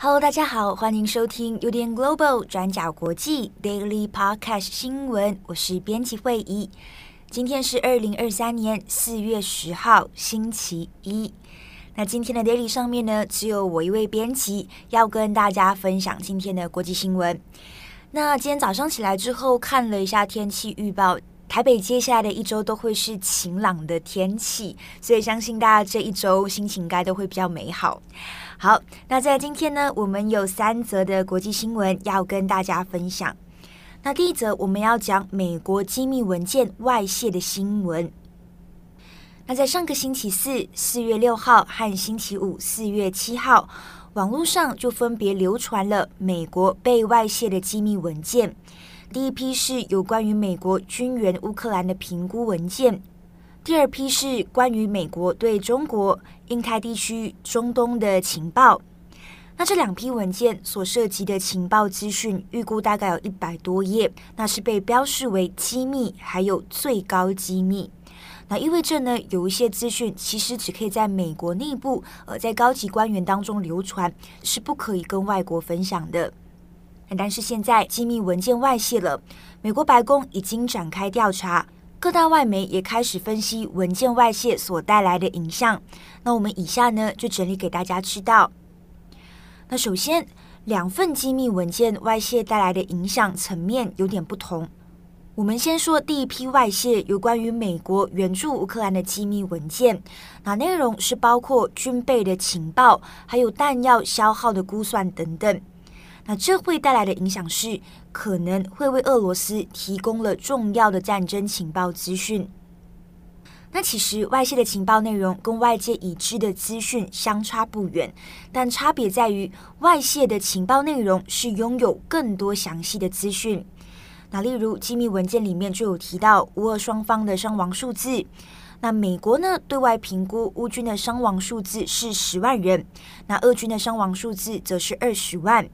Hello，大家好，欢迎收听 UDN Global 转角国际 Daily Podcast 新闻，我是编辑慧仪。今天是二零二三年四月十号，星期一。那今天的 Daily 上面呢，只有我一位编辑要跟大家分享今天的国际新闻。那今天早上起来之后，看了一下天气预报，台北接下来的一周都会是晴朗的天气，所以相信大家这一周心情应该都会比较美好。好，那在今天呢，我们有三则的国际新闻要跟大家分享。那第一则，我们要讲美国机密文件外泄的新闻。那在上个星期四，四月六号和星期五，四月七号，网络上就分别流传了美国被外泄的机密文件。第一批是有关于美国军援乌克兰的评估文件，第二批是关于美国对中国、印太地区、中东的情报。那这两批文件所涉及的情报资讯，预估大概有一百多页，那是被标示为机密，还有最高机密。那意味着呢，有一些资讯其实只可以在美国内部，呃，在高级官员当中流传，是不可以跟外国分享的。但是现在机密文件外泄了，美国白宫已经展开调查，各大外媒也开始分析文件外泄所带来的影响。那我们以下呢，就整理给大家知道。那首先，两份机密文件外泄带来的影响层面有点不同。我们先说第一批外泄，有关于美国援助乌克兰的机密文件。那内容是包括军备的情报，还有弹药消耗的估算等等。那这会带来的影响是，可能会为俄罗斯提供了重要的战争情报资讯。那其实外泄的情报内容跟外界已知的资讯相差不远，但差别在于外泄的情报内容是拥有更多详细的资讯。那例如机密文件里面就有提到乌俄双方的伤亡数字。那美国呢，对外评估乌军的伤亡数字是十万人，那俄军的伤亡数字则是二十万。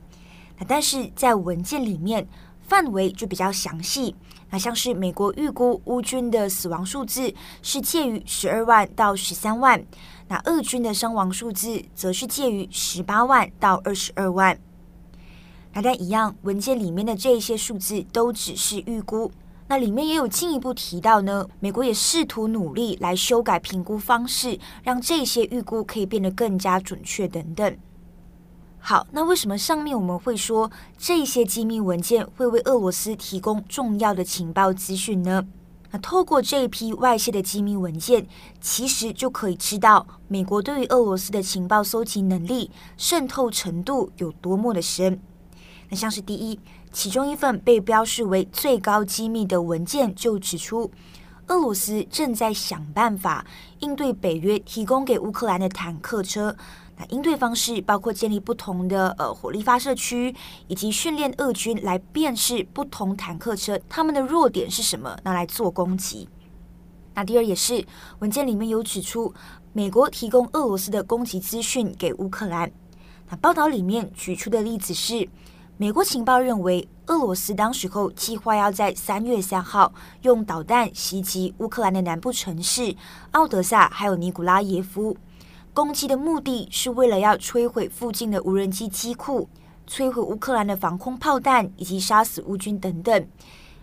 那但是在文件里面范围就比较详细。那像是美国预估乌军的死亡数字是介于十二万到十三万，那俄军的伤亡数字则是介于十八万到二十二万。那但一样，文件里面的这些数字都只是预估。那里面也有进一步提到呢，美国也试图努力来修改评估方式，让这些预估可以变得更加准确等等。好，那为什么上面我们会说这些机密文件会为俄罗斯提供重要的情报资讯呢？那透过这一批外泄的机密文件，其实就可以知道美国对于俄罗斯的情报搜集能力、渗透程度有多么的深。那像是第一，其中一份被标示为最高机密的文件就指出，俄罗斯正在想办法应对北约提供给乌克兰的坦克车。那应对方式包括建立不同的呃火力发射区，以及训练俄军来辨识不同坦克车，他们的弱点是什么，拿来做攻击。那第二也是文件里面有指出，美国提供俄罗斯的攻击资讯给乌克兰。那报道里面举出的例子是，美国情报认为俄罗斯当时候计划要在三月三号用导弹袭击乌克兰的南部城市奥德萨，还有尼古拉耶夫。攻击的目的是为了要摧毁附近的无人机机库，摧毁乌克兰的防空炮弹，以及杀死乌军等等。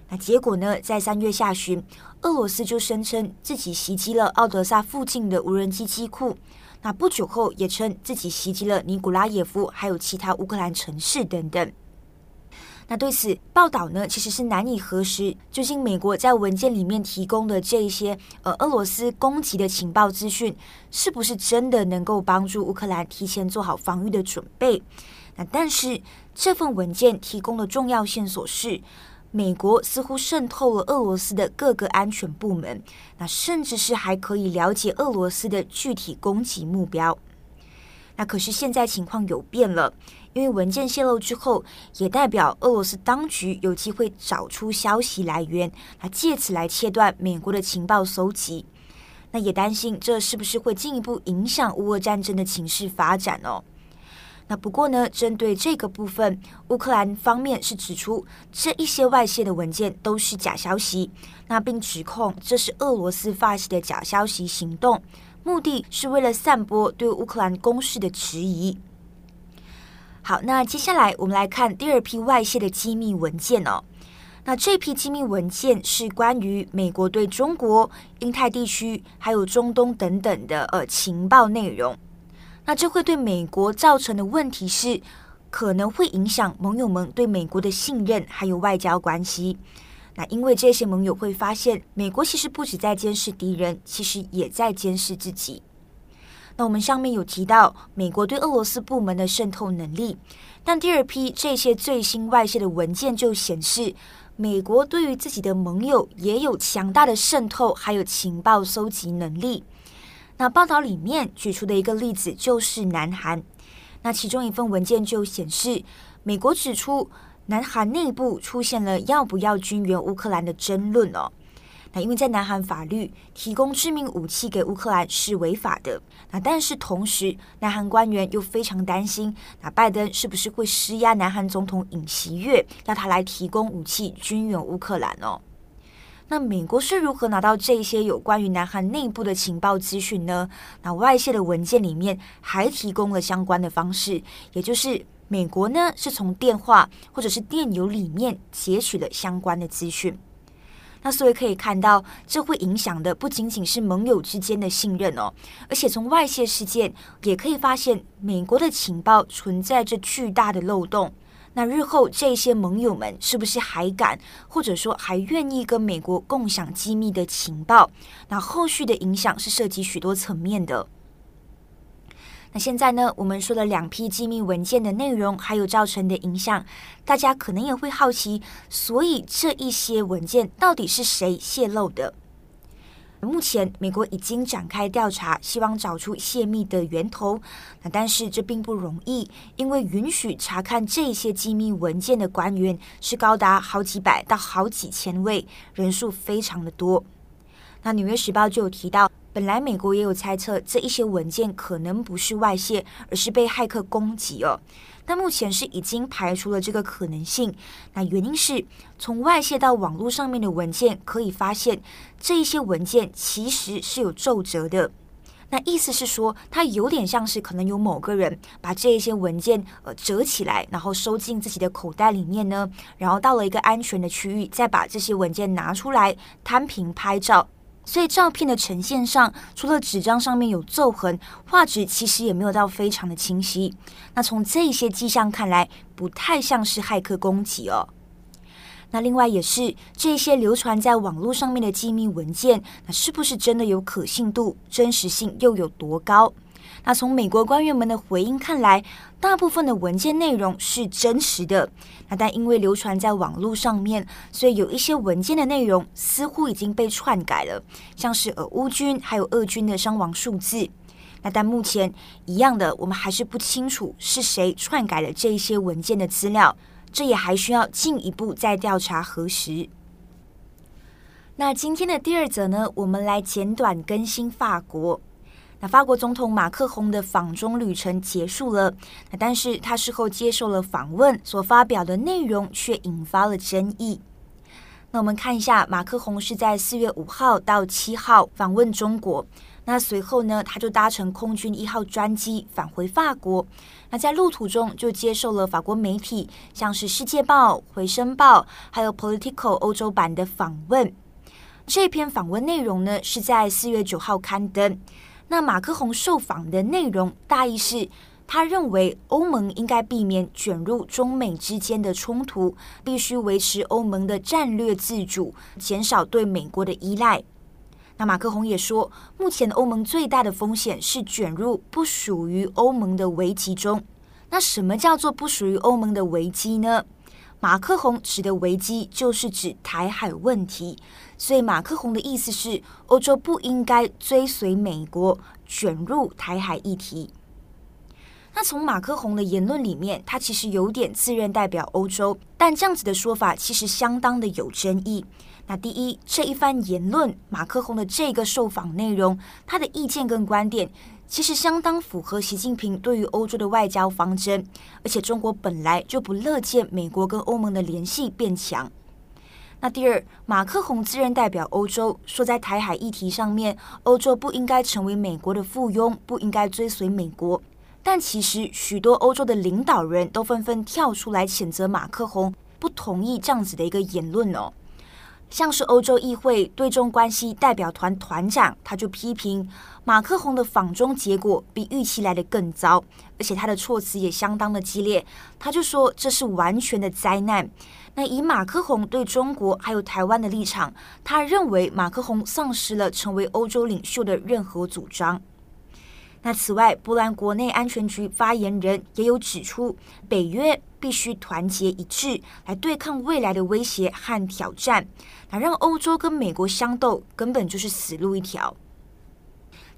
那结果呢？在三月下旬，俄罗斯就声称自己袭击了奥德萨附近的无人机机库。那不久后，也称自己袭击了尼古拉耶夫，还有其他乌克兰城市等等。那对此报道呢，其实是难以核实，究竟美国在文件里面提供的这一些呃俄罗斯攻击的情报资讯，是不是真的能够帮助乌克兰提前做好防御的准备？那但是这份文件提供的重要线索是，美国似乎渗透了俄罗斯的各个安全部门，那甚至是还可以了解俄罗斯的具体攻击目标。那可是现在情况有变了。因为文件泄露之后，也代表俄罗斯当局有机会找出消息来源，来借此来切断美国的情报搜集。那也担心这是不是会进一步影响乌俄战争的情势发展哦。那不过呢，针对这个部分，乌克兰方面是指出这一些外泄的文件都是假消息，那并指控这是俄罗斯发起的假消息行动，目的是为了散播对乌克兰攻势的质疑。好，那接下来我们来看第二批外泄的机密文件哦。那这批机密文件是关于美国对中国、印太地区还有中东等等的呃情报内容。那这会对美国造成的问题是，可能会影响盟友们对美国的信任，还有外交关系。那因为这些盟友会发现，美国其实不止在监视敌人，其实也在监视自己。那我们上面有提到美国对俄罗斯部门的渗透能力，但第二批这些最新外泄的文件就显示，美国对于自己的盟友也有强大的渗透，还有情报搜集能力。那报道里面举出的一个例子就是南韩，那其中一份文件就显示，美国指出南韩内部出现了要不要军援乌克兰的争论哦。那因为在南韩法律提供致命武器给乌克兰是违法的，那但是同时南韩官员又非常担心，那拜登是不是会施压南韩总统尹锡悦，要他来提供武器军援乌克兰哦？那美国是如何拿到这些有关于南韩内部的情报资讯呢？那外泄的文件里面还提供了相关的方式，也就是美国呢是从电话或者是电邮里面截取了相关的资讯。那所以可以看到，这会影响的不仅仅是盟友之间的信任哦，而且从外泄事件也可以发现，美国的情报存在着巨大的漏洞。那日后这些盟友们是不是还敢，或者说还愿意跟美国共享机密的情报？那后续的影响是涉及许多层面的。那现在呢，我们说了两批机密文件的内容，还有造成的影响，大家可能也会好奇，所以这一些文件到底是谁泄露的？目前，美国已经展开调查，希望找出泄密的源头。那但是这并不容易，因为允许查看这些机密文件的官员是高达好几百到好几千位，人数非常的多。那《纽约时报》就有提到。本来美国也有猜测，这一些文件可能不是外泄，而是被骇客攻击哦。但目前是已经排除了这个可能性。那原因是从外泄到网络上面的文件可以发现，这一些文件其实是有皱褶的。那意思是说，它有点像是可能有某个人把这一些文件呃折起来，然后收进自己的口袋里面呢，然后到了一个安全的区域，再把这些文件拿出来摊平拍照。所以照片的呈现上，除了纸张上面有皱痕，画质其实也没有到非常的清晰。那从这些迹象看来，不太像是骇客攻击哦。那另外也是这些流传在网络上面的机密文件，那是不是真的有可信度、真实性又有多高？那从美国官员们的回应看来，大部分的文件内容是真实的。那但因为流传在网络上面，所以有一些文件的内容似乎已经被篡改了，像是俄乌军还有俄军的伤亡数字。那但目前一样的，我们还是不清楚是谁篡改了这一些文件的资料，这也还需要进一步再调查核实。那今天的第二则呢，我们来简短更新法国。那法国总统马克宏的访中旅程结束了，那但是他事后接受了访问，所发表的内容却引发了争议。那我们看一下，马克宏是在四月五号到七号访问中国，那随后呢，他就搭乘空军一号专机返回法国。那在路途中就接受了法国媒体，像是《世界报》、《回声报》还有《Politico》欧洲版的访问。这篇访问内容呢，是在四月九号刊登。那马克宏受访的内容大意是，他认为欧盟应该避免卷入中美之间的冲突，必须维持欧盟的战略自主，减少对美国的依赖。那马克宏也说，目前欧盟最大的风险是卷入不属于欧盟的危机中。那什么叫做不属于欧盟的危机呢？马克宏指的危机就是指台海问题，所以马克宏的意思是，欧洲不应该追随美国卷入台海议题。那从马克宏的言论里面，他其实有点自认代表欧洲，但这样子的说法其实相当的有争议。那第一，这一番言论，马克宏的这个受访内容，他的意见跟观点，其实相当符合习近平对于欧洲的外交方针，而且中国本来就不乐见美国跟欧盟的联系变强。那第二，马克宏自认代表欧洲，说在台海议题上面，欧洲不应该成为美国的附庸，不应该追随美国。但其实许多欧洲的领导人都纷纷跳出来谴责马克宏，不同意这样子的一个言论哦。像是欧洲议会对中关系代表团团长，他就批评马克宏的访中结果比预期来得更糟，而且他的措辞也相当的激烈。他就说这是完全的灾难。那以马克宏对中国还有台湾的立场，他认为马克宏丧失了成为欧洲领袖的任何主张。那此外，波兰国内安全局发言人也有指出，北约必须团结一致来对抗未来的威胁和挑战。那让欧洲跟美国相斗，根本就是死路一条。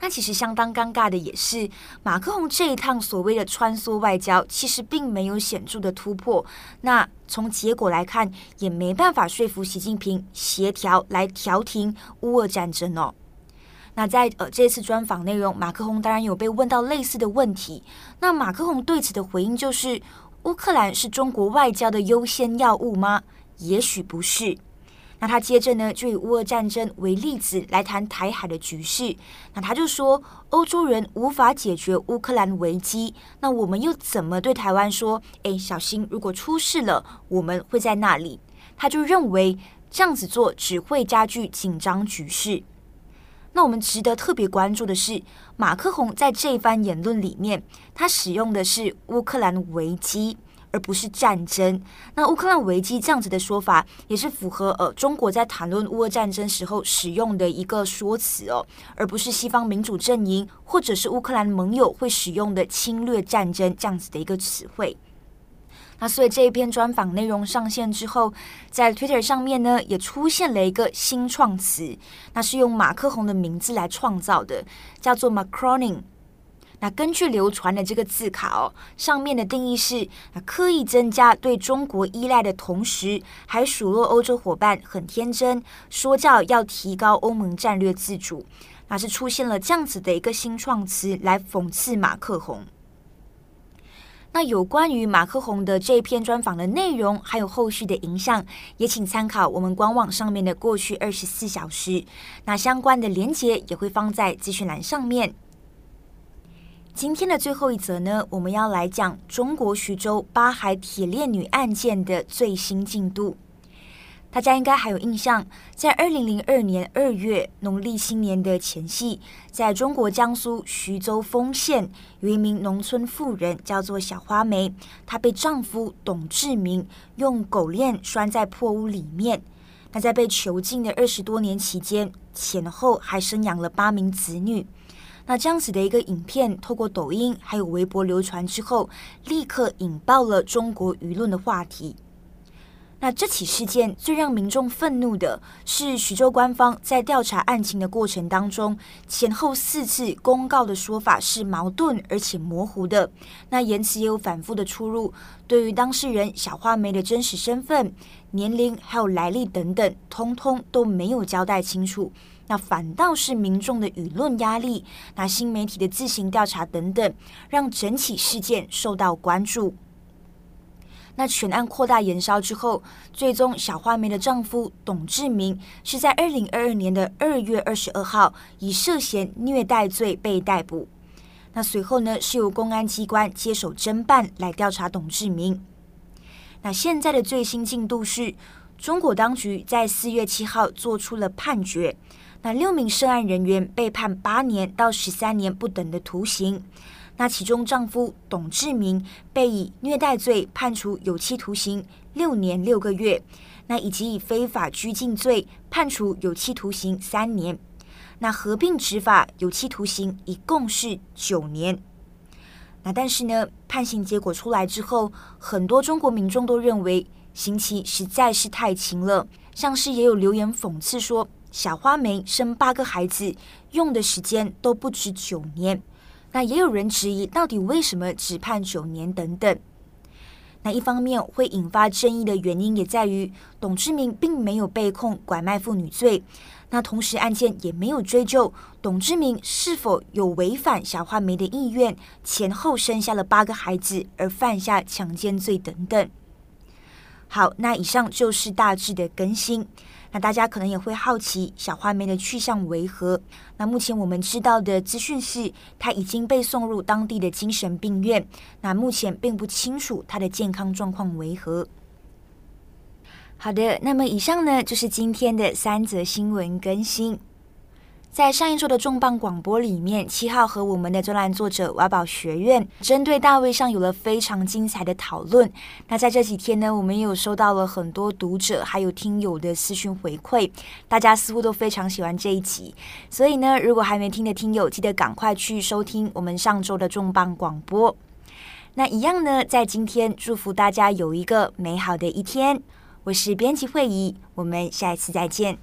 那其实相当尴尬的也是，马克宏这一趟所谓的穿梭外交，其实并没有显著的突破。那从结果来看，也没办法说服习近平协调来调停乌俄战争哦。那在呃这次专访内容，马克宏当然有被问到类似的问题。那马克宏对此的回应就是：乌克兰是中国外交的优先要务吗？也许不是。那他接着呢，就以乌俄战争为例子来谈台海的局势。那他就说，欧洲人无法解决乌克兰危机，那我们又怎么对台湾说？哎，小心，如果出事了，我们会在那里。他就认为这样子做只会加剧紧张局势。那我们值得特别关注的是，马克宏在这番言论里面，他使用的是乌克兰危机，而不是战争。那乌克兰危机这样子的说法，也是符合呃中国在谈论乌俄战争时候使用的一个说辞哦，而不是西方民主阵营或者是乌克兰盟友会使用的侵略战争这样子的一个词汇。那所以这一篇专访内容上线之后，在 Twitter 上面呢，也出现了一个新创词，那是用马克宏的名字来创造的，叫做 Macroning。那根据流传的这个字卡哦，上面的定义是：那刻意增加对中国依赖的同时，还数落欧洲伙伴很天真，说教要提高欧盟战略自主。那是出现了这样子的一个新创词来讽刺马克宏。那有关于马克宏的这篇专访的内容，还有后续的影响，也请参考我们官网上面的过去二十四小时。那相关的连接也会放在资讯栏上面。今天的最后一则呢，我们要来讲中国徐州八海铁链女案件的最新进度。大家应该还有印象，在二零零二年二月农历新年的前夕，在中国江苏徐州丰县，有一名农村妇人叫做小花梅，她被丈夫董志明用狗链拴在破屋里面。那在被囚禁的二十多年期间，前后还生养了八名子女。那这样子的一个影片，透过抖音还有微博流传之后，立刻引爆了中国舆论的话题。那这起事件最让民众愤怒的是，徐州官方在调查案情的过程当中，前后四次公告的说法是矛盾而且模糊的。那言辞也有反复的出入，对于当事人小花梅的真实身份、年龄还有来历等等，通通都没有交代清楚。那反倒是民众的舆论压力，那新媒体的自行调查等等，让整起事件受到关注。那全案扩大延烧之后，最终小花梅的丈夫董志明是在二零二二年的二月二十二号以涉嫌虐待罪被逮捕。那随后呢，是由公安机关接手侦办来调查董志明。那现在的最新进度是，中国当局在四月七号做出了判决，那六名涉案人员被判八年到十三年不等的徒刑。那其中，丈夫董志明被以虐待罪判处有期徒刑六年六个月，那以及以非法拘禁罪判处有期徒刑三年，那合并执法有期徒刑一共是九年。那但是呢，判刑结果出来之后，很多中国民众都认为刑期实在是太轻了，像是也有留言讽刺说，小花梅生八个孩子用的时间都不止九年。那也有人质疑，到底为什么只判九年等等？那一方面会引发争议的原因也在于，董志明并没有被控拐卖妇女罪。那同时，案件也没有追究董志明是否有违反小花梅的意愿，前后生下了八个孩子而犯下强奸罪等等。好，那以上就是大致的更新。那大家可能也会好奇，小花妹的去向为何？那目前我们知道的资讯是，她已经被送入当地的精神病院。那目前并不清楚她的健康状况为何。好的，那么以上呢，就是今天的三则新闻更新。在上一周的重磅广播里面，七号和我们的专栏作者瓦宝学院针对大卫上有了非常精彩的讨论。那在这几天呢，我们也有收到了很多读者还有听友的私讯回馈，大家似乎都非常喜欢这一集。所以呢，如果还没听的听友，记得赶快去收听我们上周的重磅广播。那一样呢，在今天祝福大家有一个美好的一天。我是编辑慧仪，我们下一次再见。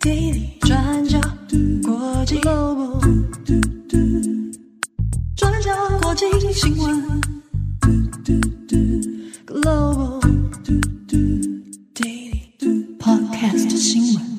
转角国际转角国际新闻 Global Daily Podcast 新闻。